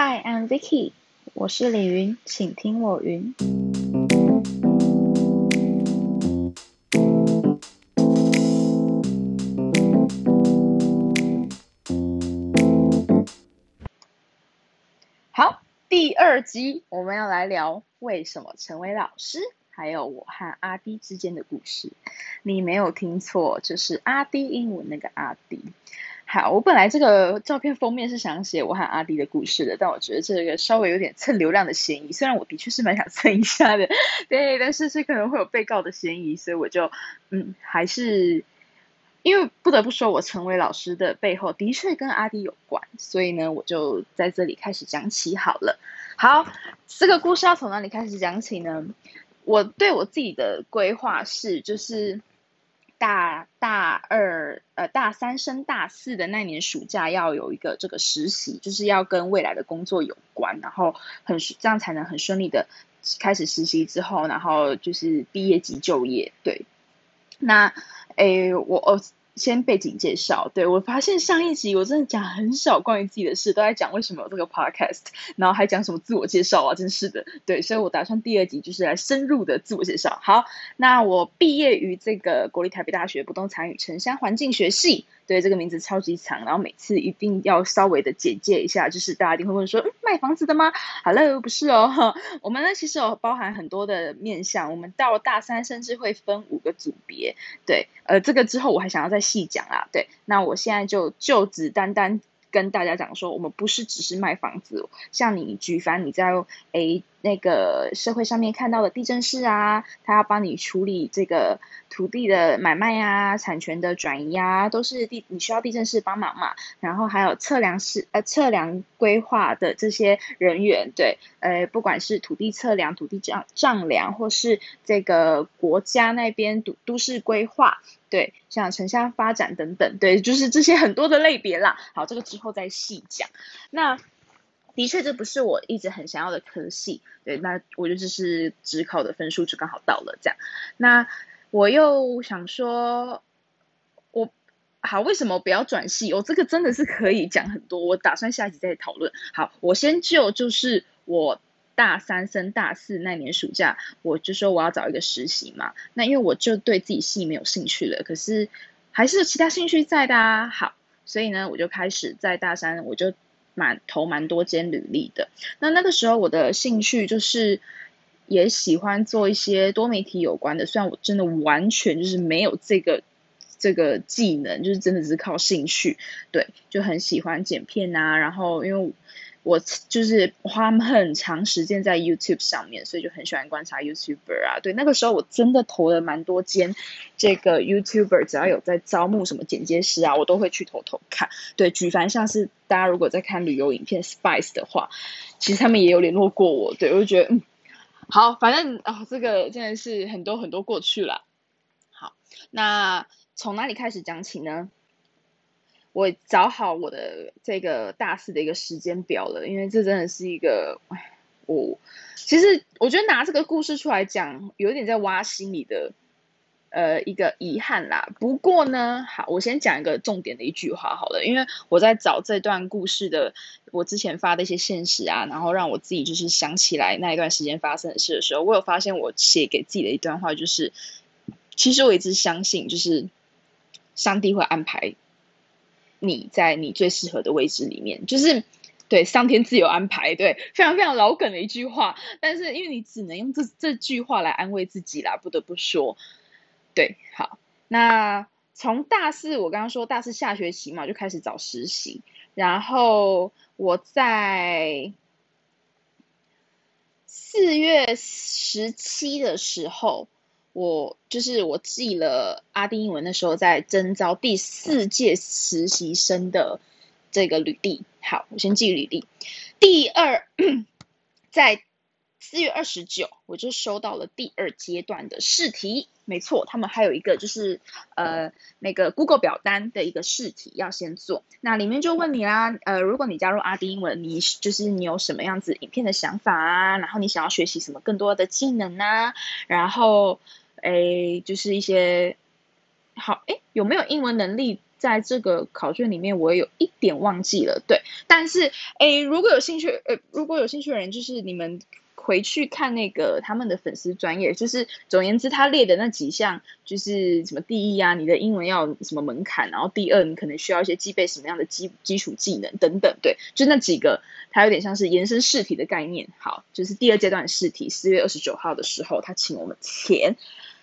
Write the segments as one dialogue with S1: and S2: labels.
S1: Hi, I'm Vicky，我是李云，请听我云。好，第二集我们要来聊为什么成为老师，还有我和阿迪之间的故事。你没有听错，就是阿迪英文那个阿迪。好，我本来这个照片封面是想写我和阿迪的故事的，但我觉得这个稍微有点蹭流量的嫌疑。虽然我的确是蛮想蹭一下的，对，但是这可能会有被告的嫌疑，所以我就嗯，还是因为不得不说，我成为老师的背后的确跟阿迪有关，所以呢，我就在这里开始讲起好了。好，这个故事要从哪里开始讲起呢？我对我自己的规划是，就是。大大二呃大三升大四的那年暑假要有一个这个实习，就是要跟未来的工作有关，然后很这样才能很顺利的开始实习之后，然后就是毕业及就业。对，那诶我哦。先背景介绍，对我发现上一集我真的讲很少关于自己的事，都在讲为什么有这个 podcast，然后还讲什么自我介绍啊，真是的，对，所以我打算第二集就是来深入的自我介绍。好，那我毕业于这个国立台北大学不动产与城乡环境学系。对这个名字超级长，然后每次一定要稍微的简介一下，就是大家一定会问说，嗯，卖房子的吗？Hello，不是哦，我们呢其实有包含很多的面向，我们到大三甚至会分五个组别，对，呃，这个之后我还想要再细讲啊，对，那我现在就就只单单。跟大家讲说，我们不是只是卖房子，像你举凡你在诶那个社会上面看到的地震师啊，他要帮你处理这个土地的买卖啊、产权的转移啊，都是地你需要地震师帮忙嘛。然后还有测量师呃测量规划的这些人员，对，呃不管是土地测量、土地丈丈量，或是这个国家那边都都市规划。对，像城乡发展等等，对，就是这些很多的类别啦。好，这个之后再细讲。那的确，这不是我一直很想要的科系。对，那我就只是只考的分数就刚好到了这样。那我又想说，我好，为什么不要转系？我这个真的是可以讲很多，我打算下一集再讨论。好，我先就就是我。大三升大四那年暑假，我就说我要找一个实习嘛。那因为我就对自己系没有兴趣了，可是还是有其他兴趣在的啊。好，所以呢，我就开始在大三，我就蛮投蛮多间履历的。那那个时候我的兴趣就是也喜欢做一些多媒体有关的，虽然我真的完全就是没有这个这个技能，就是真的只是靠兴趣。对，就很喜欢剪片啊，然后因为。我就是花很长时间在 YouTube 上面，所以就很喜欢观察 YouTuber 啊。对，那个时候我真的投了蛮多间这个 YouTuber，只要有在招募什么剪接师啊，我都会去偷偷看。对，举凡像是大家如果在看旅游影片 Spice 的话，其实他们也有联络过我。对，我就觉得嗯，好，反正啊，这个真的是很多很多过去了。好，那从哪里开始讲起呢？我找好我的这个大四的一个时间表了，因为这真的是一个，我其实我觉得拿这个故事出来讲，有点在挖心里的呃一个遗憾啦。不过呢，好，我先讲一个重点的一句话好了，因为我在找这段故事的我之前发的一些现实啊，然后让我自己就是想起来那一段时间发生的事的时候，我有发现我写给自己的一段话，就是其实我一直相信，就是上帝会安排。你在你最适合的位置里面，就是对上天自有安排，对非常非常老梗的一句话。但是因为你只能用这这句话来安慰自己啦，不得不说，对，好。那从大四，我刚刚说大四下学期嘛，就开始找实习。然后我在四月十七的时候。我就是我记了阿丁英文那时候在征招第四届实习生的这个履历。好，我先记履历。第二，在四月二十九，我就收到了第二阶段的试题。没错，他们还有一个就是呃那个 Google 表单的一个试题要先做。那里面就问你啦，呃，如果你加入阿丁英文，你就是你有什么样子影片的想法啊？然后你想要学习什么更多的技能啊？然后。诶，就是一些好诶，有没有英文能力在这个考卷里面我有一点忘记了，对。但是，诶，如果有兴趣，呃，如果有兴趣的人，就是你们。回去看那个他们的粉丝专业，就是总言之，他列的那几项就是什么第一啊，你的英文要什么门槛，然后第二你可能需要一些具备什么样的基基础技能等等，对，就那几个，它有点像是延伸试题的概念。好，就是第二阶段试题，四月二十九号的时候，他请我们填。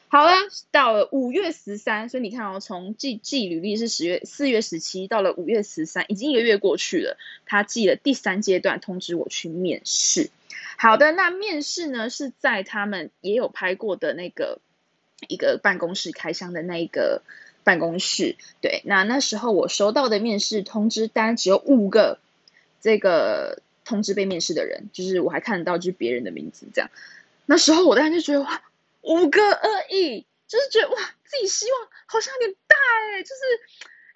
S1: 好了，到了五月十三，所以你看哦，从寄寄履历是十月四月十七，到了五月十三，已经一个月过去了，他寄了第三阶段通知我去面试。好的，那面试呢是在他们也有拍过的那个一个办公室开箱的那一个办公室。对，那那时候我收到的面试通知单只有五个，这个通知被面试的人，就是我还看得到就是别人的名字这样。那时候我当然就觉得哇，五个而已，就是觉得哇，自己希望好像有点大哎，就是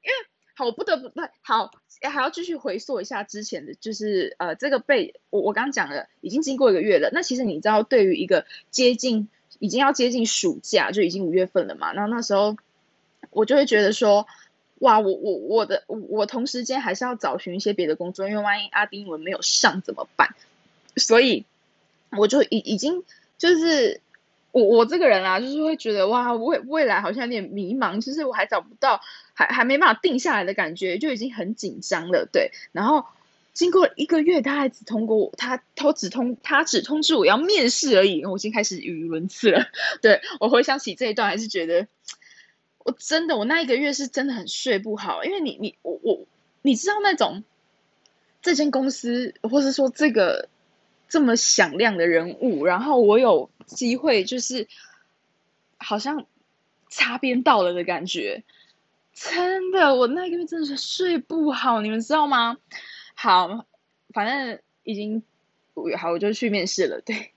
S1: 因为。好，我不得不好，还要继续回溯一下之前的，就是呃，这个被我我刚刚讲了，已经经过一个月了。那其实你知道，对于一个接近已经要接近暑假，就已经五月份了嘛。那那时候我就会觉得说，哇，我我我的我同时间还是要找寻一些别的工作，因为万一阿丁文没有上怎么办？所以我就已已经就是。我我这个人啊，就是会觉得哇，未未来好像有点迷茫，就是我还找不到，还还没办法定下来的感觉，就已经很紧张了。对，然后经过一个月，他还只通过我，他他只通他只通知我要面试而已，我已经开始语无伦次了。对我回想起这一段，还是觉得我真的，我那一个月是真的很睡不好，因为你你我我你知道那种这间公司，或是说这个。这么响亮的人物，然后我有机会，就是好像擦边到了的感觉，真的，我那个月真的是睡不好，你们知道吗？好，反正已经五月好，我就去面试了。对，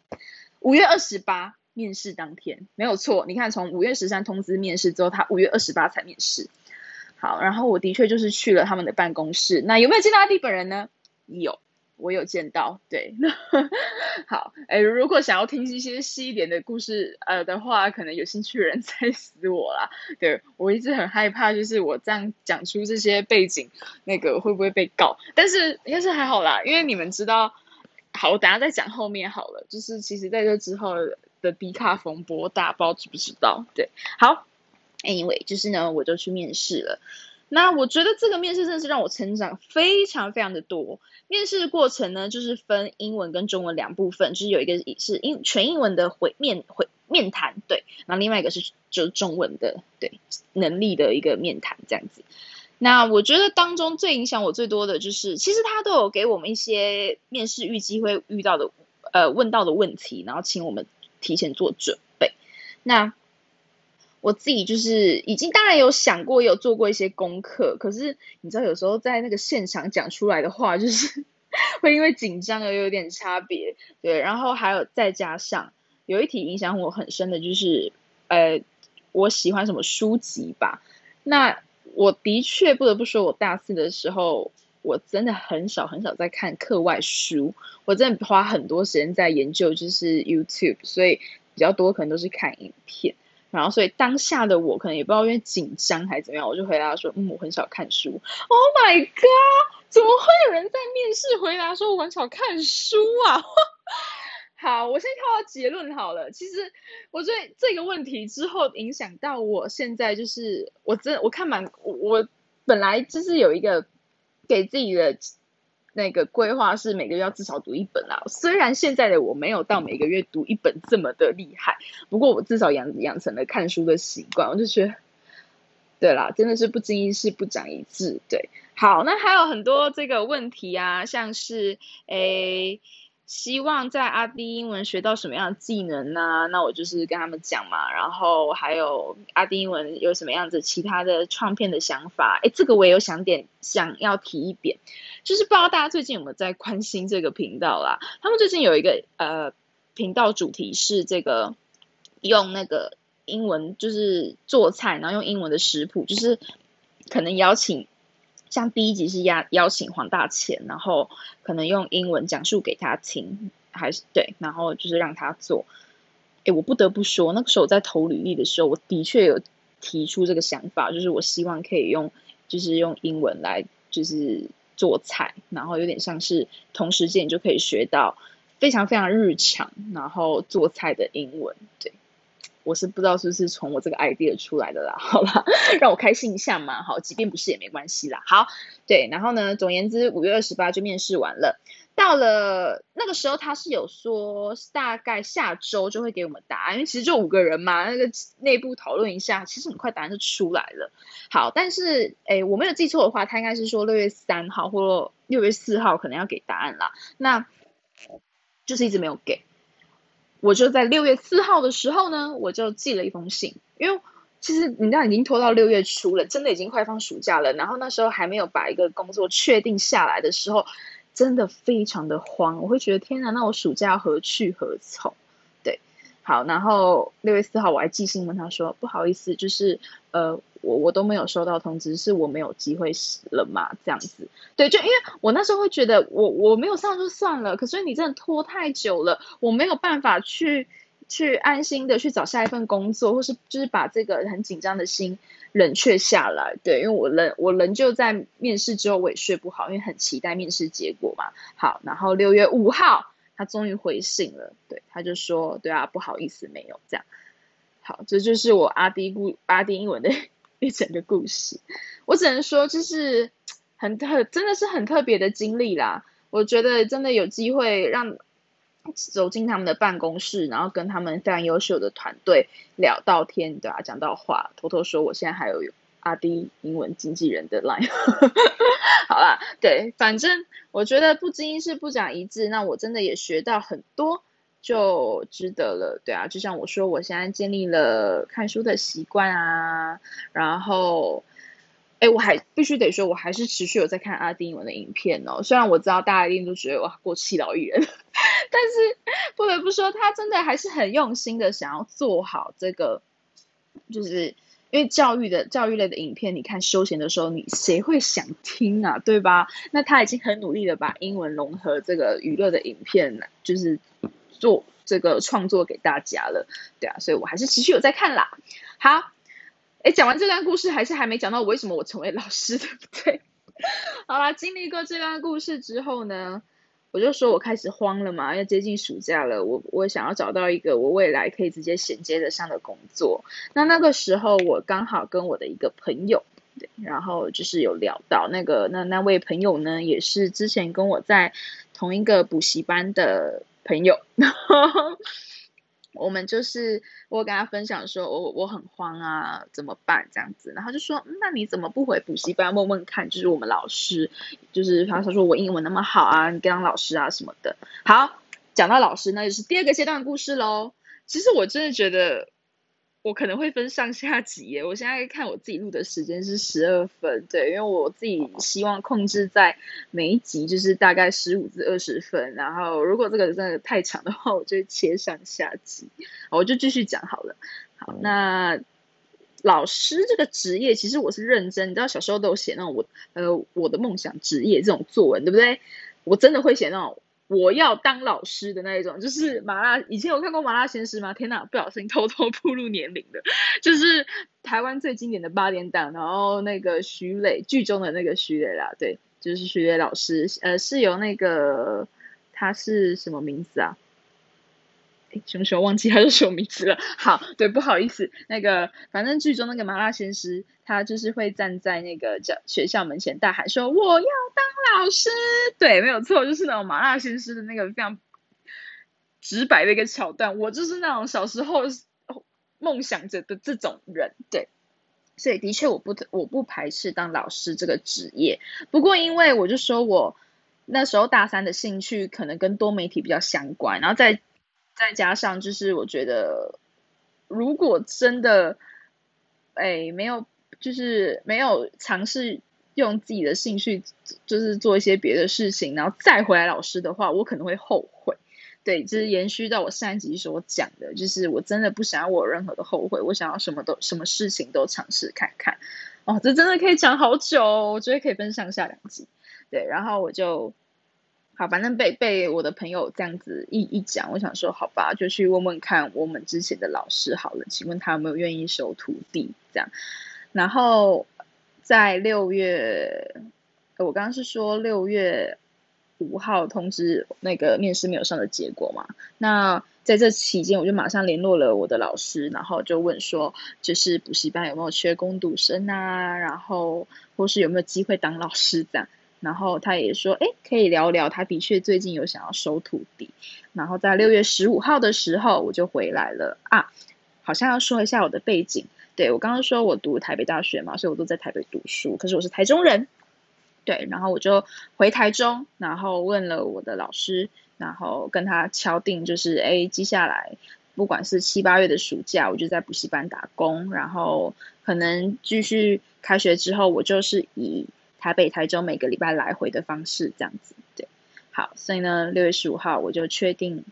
S1: 五月二十八面试当天没有错，你看从五月十三通知面试之后，他五月二十八才面试。好，然后我的确就是去了他们的办公室，那有没有见到阿弟本人呢？有。我有见到，对，好，哎，如果想要听一些细一点的故事，呃的话，可能有兴趣的人 再死我啦。对我一直很害怕，就是我这样讲出这些背景，那个会不会被告？但是应该是还好啦，因为你们知道，好，我等下再讲后面好了。就是其实在这之后的迪卡风波，大包知不知道？对，好，Anyway，就是呢，我就去面试了。那我觉得这个面试真的是让我成长非常非常的多。面试过程呢，就是分英文跟中文两部分，就是有一个是英全英文的回面回面谈，对，然后另外一个是就是中文的对能力的一个面谈这样子。那我觉得当中最影响我最多的就是，其实他都有给我们一些面试预计会遇到的呃问到的问题，然后请我们提前做准备。那我自己就是已经当然有想过，有做过一些功课，可是你知道有时候在那个现场讲出来的话，就是 会因为紧张而有点差别，对。然后还有再加上有一题影响我很深的就是，呃，我喜欢什么书籍吧？那我的确不得不说，我大四的时候我真的很少很少在看课外书，我真的花很多时间在研究就是 YouTube，所以比较多可能都是看影片。然后，所以当下的我可能也不知道因为紧张还是怎么样，我就回答说：“嗯，我很少看书。”Oh my god！怎么会有人在面试回答说我很少看书啊？好，我先跳到结论好了。其实我对这个问题之后影响到我现在，就是我真我看蛮我本来就是有一个给自己的。那个规划是每个月要至少读一本啦。虽然现在的我没有到每个月读一本这么的厉害，不过我至少养养成了看书的习惯。我就觉得，对啦，真的是不经一事不长一智。对，好，那还有很多这个问题啊，像是诶。希望在阿 D 英文学到什么样的技能呢？那我就是跟他们讲嘛，然后还有阿 D 英文有什么样子其他的创片的想法？哎，这个我也有想点想要提一点，就是不知道大家最近有没有在关心这个频道啦？他们最近有一个呃频道主题是这个用那个英文就是做菜，然后用英文的食谱，就是可能邀请。像第一集是邀邀请黄大钱，然后可能用英文讲述给他听，还是对，然后就是让他做。哎，我不得不说，那个时候我在投履历的时候，我的确有提出这个想法，就是我希望可以用就是用英文来就是做菜，然后有点像是同时间你就可以学到非常非常日常，然后做菜的英文。对，我是不知道是不是从我这个 idea 出来的啦。好啦，让我开心一下嘛。好，即便不是也没关系啦。好，对，然后呢，总言之，五月二十八就面试完了。到了那个时候，他是有说大概下周就会给我们答案，因为其实就五个人嘛，那个内部讨论一下，其实很快答案就出来了。好，但是诶，我没有记错的话，他应该是说六月三号或六月四号可能要给答案啦。那就是一直没有给，我就在六月四号的时候呢，我就寄了一封信，因为其实你知道已经拖到六月初了，真的已经快放暑假了，然后那时候还没有把一个工作确定下来的时候。真的非常的慌，我会觉得天哪，那我暑假何去何从？对，好，然后六月四号我还寄信问他说，不好意思，就是呃，我我都没有收到通知，是我没有机会了嘛？这样子，对，就因为我那时候会觉得我我没有上就算了，可是你真的拖太久了，我没有办法去去安心的去找下一份工作，或是就是把这个很紧张的心。冷却下来，对，因为我仍我仍旧在面试之后我也睡不好，因为很期待面试结果嘛。好，然后六月五号他终于回信了，对，他就说，对啊，不好意思，没有这样。好，这就是我阿迪故阿迪英文的一整个故事。我只能说，就是很特，真的是很特别的经历啦。我觉得真的有机会让。走进他们的办公室，然后跟他们非常优秀的团队聊到天，对啊，讲到话，偷偷说我现在还有阿迪英文经纪人的 line，好啦，对，反正我觉得不经一事不讲一致，那我真的也学到很多，就值得了，对啊，就像我说，我现在建立了看书的习惯啊，然后。哎，我还必须得说，我还是持续有在看阿丁英文的影片哦。虽然我知道大家一定都觉得哇过气老艺人，但是不得不说，他真的还是很用心的想要做好这个，就是因为教育的教育类的影片，你看休闲的时候，你谁会想听啊？对吧？那他已经很努力的把英文融合这个娱乐的影片，就是做这个创作给大家了。对啊，所以我还是持续有在看啦。好。哎，讲完这段故事，还是还没讲到为什么我成为老师，对不对？好啦，经历过这段故事之后呢，我就说我开始慌了嘛，要接近暑假了，我我想要找到一个我未来可以直接衔接得上的工作。那那个时候，我刚好跟我的一个朋友，对，然后就是有聊到那个那那位朋友呢，也是之前跟我在同一个补习班的朋友。我们就是我跟他分享说，我我很慌啊，怎么办这样子？然后就说，那你怎么不回补习班问问看？就是我们老师，就是他他说我英文那么好啊，你当老师啊什么的。好，讲到老师，那就是第二个阶段故事喽。其实我真的觉得。我可能会分上下集耶，我现在看我自己录的时间是十二分，对，因为我自己希望控制在每一集就是大概十五至二十分，然后如果这个真的太长的话，我就切上下集，我就继续讲好了。好，那老师这个职业其实我是认真，你知道小时候都有写那种我呃我的梦想职业这种作文，对不对？我真的会写那种。我要当老师的那一种，就是麻辣。以前有看过《麻辣鲜师》吗？天哪，不小心偷偷步入年龄的，就是台湾最经典的八点档。然后那个徐磊剧中的那个徐磊啦，对，就是徐磊老师，呃，是由那个他是什么名字啊？熊熊忘记 他是什么名字了。好，对，不好意思，那个反正剧中那个麻辣鲜师，他就是会站在那个教学校门前大喊说：“我要当老师。”对，没有错，就是那种麻辣鲜师的那个非常直白的一个桥段。我就是那种小时候梦想着的这种人，对。所以的确，我不我不排斥当老师这个职业。不过，因为我就说我那时候大三的兴趣可能跟多媒体比较相关，然后在再加上就是，我觉得如果真的，哎，没有，就是没有尝试用自己的兴趣，就是做一些别的事情，然后再回来老师的话，我可能会后悔。对，就是延续到我上一集所讲的，就是我真的不想要我有任何的后悔，我想要什么都什么事情都尝试看看。哦，这真的可以讲好久，我觉得可以分上下两集。对，然后我就。好，反正被被我的朋友这样子一一讲，我想说好吧，就去问问看我们之前的老师好了，请问他有没有愿意收徒弟这样。然后在六月，我刚刚是说六月五号通知那个面试没有上的结果嘛？那在这期间，我就马上联络了我的老师，然后就问说，就是补习班有没有缺攻读生啊？然后或是有没有机会当老师这样？然后他也说，哎，可以聊聊。他的确最近有想要收徒弟。然后在六月十五号的时候，我就回来了啊。好像要说一下我的背景。对我刚刚说我读台北大学嘛，所以我都在台北读书。可是我是台中人。对，然后我就回台中，然后问了我的老师，然后跟他敲定，就是哎，接下来不管是七八月的暑假，我就在补习班打工，然后可能继续开学之后，我就是以台北、台中每个礼拜来回的方式这样子。对，好，所以呢，六月十五号我就确定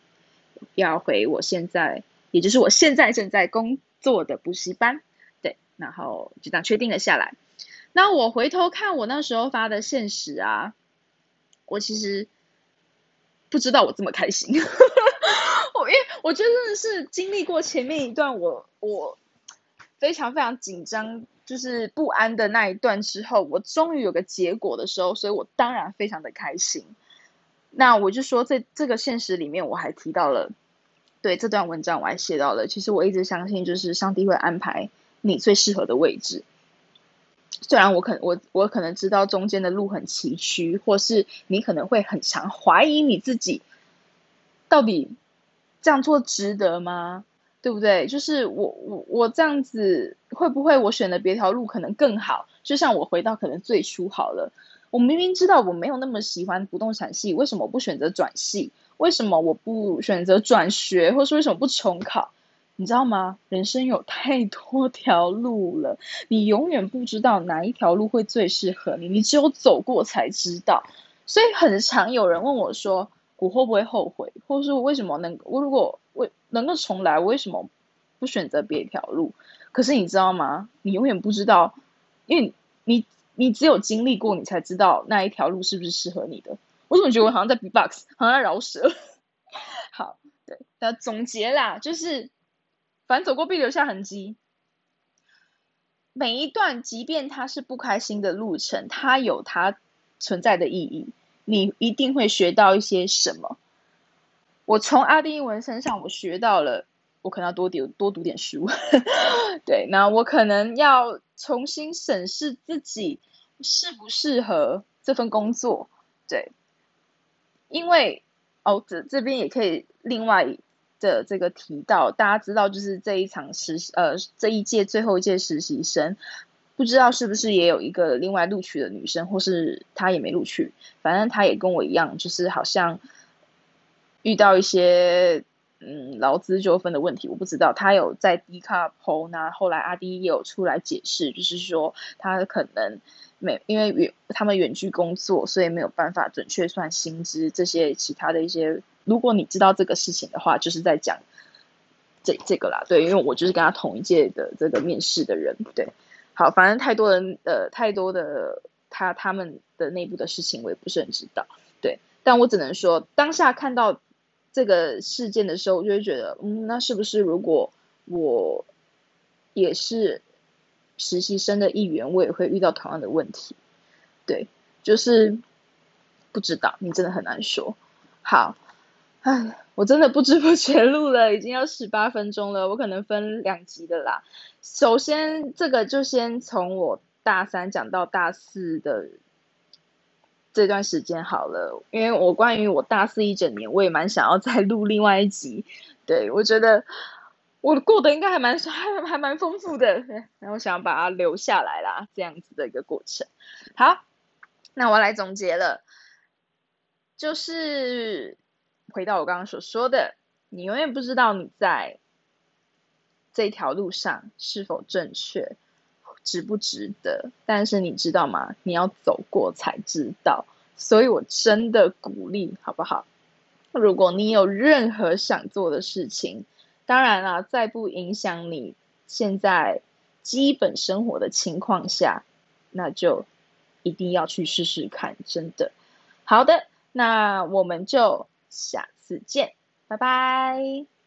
S1: 要回我现在，也就是我现在正在工作的补习班。对，然后就这样确定了下来。那我回头看我那时候发的现实啊，我其实不知道我这么开心，我因为我觉得真的是经历过前面一段我我非常非常紧张，就是不安的那一段之后，我终于有个结果的时候，所以我当然非常的开心。那我就说在这个现实里面，我还提到了，对这段文章我还写到了，其实我一直相信，就是上帝会安排你最适合的位置。虽然我可我我可能知道中间的路很崎岖，或是你可能会很常怀疑你自己，到底这样做值得吗？对不对？就是我我我这样子会不会我选的别条路可能更好？就像我回到可能最初好了，我明明知道我没有那么喜欢不动产系，为什么我不选择转系？为什么我不选择转学？或是为什么不重考？你知道吗？人生有太多条路了，你永远不知道哪一条路会最适合你，你只有走过才知道。所以很常有人问我说：“我会不会后悔？或者是我为什么能我如果能够重来，我为什么不选择别条路？”可是你知道吗？你永远不知道，因为你你只有经历过，你才知道那一条路是不是适合你的。我怎么觉得我好像在 B box，好像在饶舌？好，对，那总结啦，就是。反走过必留下痕迹。每一段，即便它是不开心的路程，它有它存在的意义。你一定会学到一些什么。我从阿丁英文身上，我学到了，我可能要多读多读点书。对，那我可能要重新审视自己适不适合这份工作。对，因为哦，这这边也可以另外。的这个提到，大家知道，就是这一场实呃这一届最后一届实习生，不知道是不是也有一个另外录取的女生，或是她也没录取，反正她也跟我一样，就是好像遇到一些嗯劳资纠纷的问题，我不知道，他有在 D 卡 PO，那后来阿迪也有出来解释，就是说他可能没因为远他们远距工作，所以没有办法准确算薪资这些其他的一些。如果你知道这个事情的话，就是在讲这这个啦，对，因为我就是跟他同一届的这个面试的人，对，好，反正太多人呃太多的他他们的内部的事情我也不是很知道，对，但我只能说当下看到这个事件的时候，我就会觉得，嗯，那是不是如果我也是实习生的一员，我也会遇到同样的问题？对，就是不知道，你真的很难说，好。唉，我真的不知不觉录了，已经要十八分钟了。我可能分两集的啦。首先，这个就先从我大三讲到大四的这段时间好了，因为我关于我大四一整年，我也蛮想要再录另外一集。对我觉得我过得应该还蛮 还还蛮丰富的，然后想要把它留下来啦，这样子的一个过程。好，那我来总结了，就是。回到我刚刚所说的，你永远不知道你在这条路上是否正确，值不值得。但是你知道吗？你要走过才知道。所以我真的鼓励，好不好？如果你有任何想做的事情，当然了，在不影响你现在基本生活的情况下，那就一定要去试试看。真的，好的，那我们就。下次见，拜拜。